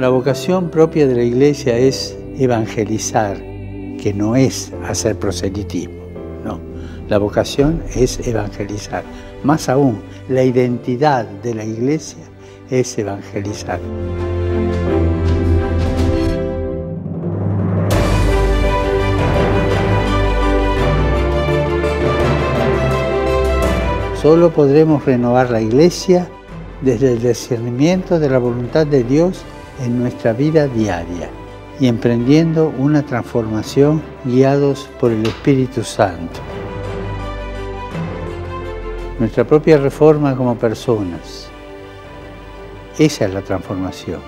La vocación propia de la iglesia es evangelizar, que no es hacer proselitismo, no. La vocación es evangelizar. Más aún, la identidad de la iglesia es evangelizar. Solo podremos renovar la iglesia desde el discernimiento de la voluntad de Dios en nuestra vida diaria y emprendiendo una transformación guiados por el Espíritu Santo. Nuestra propia reforma como personas. Esa es la transformación.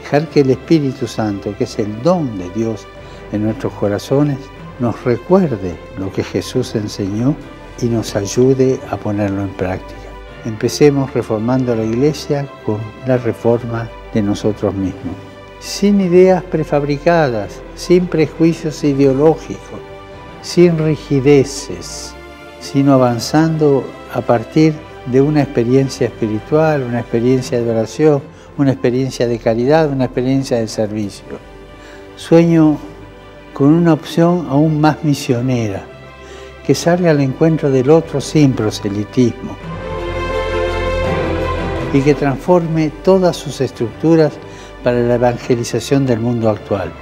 Dejar que el Espíritu Santo, que es el don de Dios en nuestros corazones, nos recuerde lo que Jesús enseñó y nos ayude a ponerlo en práctica. Empecemos reformando la iglesia con la reforma de nosotros mismos, sin ideas prefabricadas, sin prejuicios ideológicos, sin rigideces, sino avanzando a partir de una experiencia espiritual, una experiencia de oración, una experiencia de caridad, una experiencia de servicio. Sueño con una opción aún más misionera, que salga al encuentro del otro sin proselitismo y que transforme todas sus estructuras para la evangelización del mundo actual.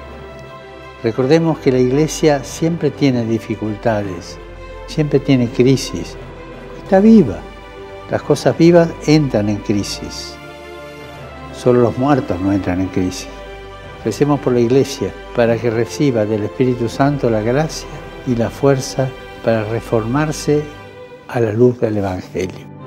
Recordemos que la Iglesia siempre tiene dificultades, siempre tiene crisis, está viva. Las cosas vivas entran en crisis. Solo los muertos no entran en crisis. Recemos por la Iglesia para que reciba del Espíritu Santo la gracia y la fuerza para reformarse a la luz del Evangelio.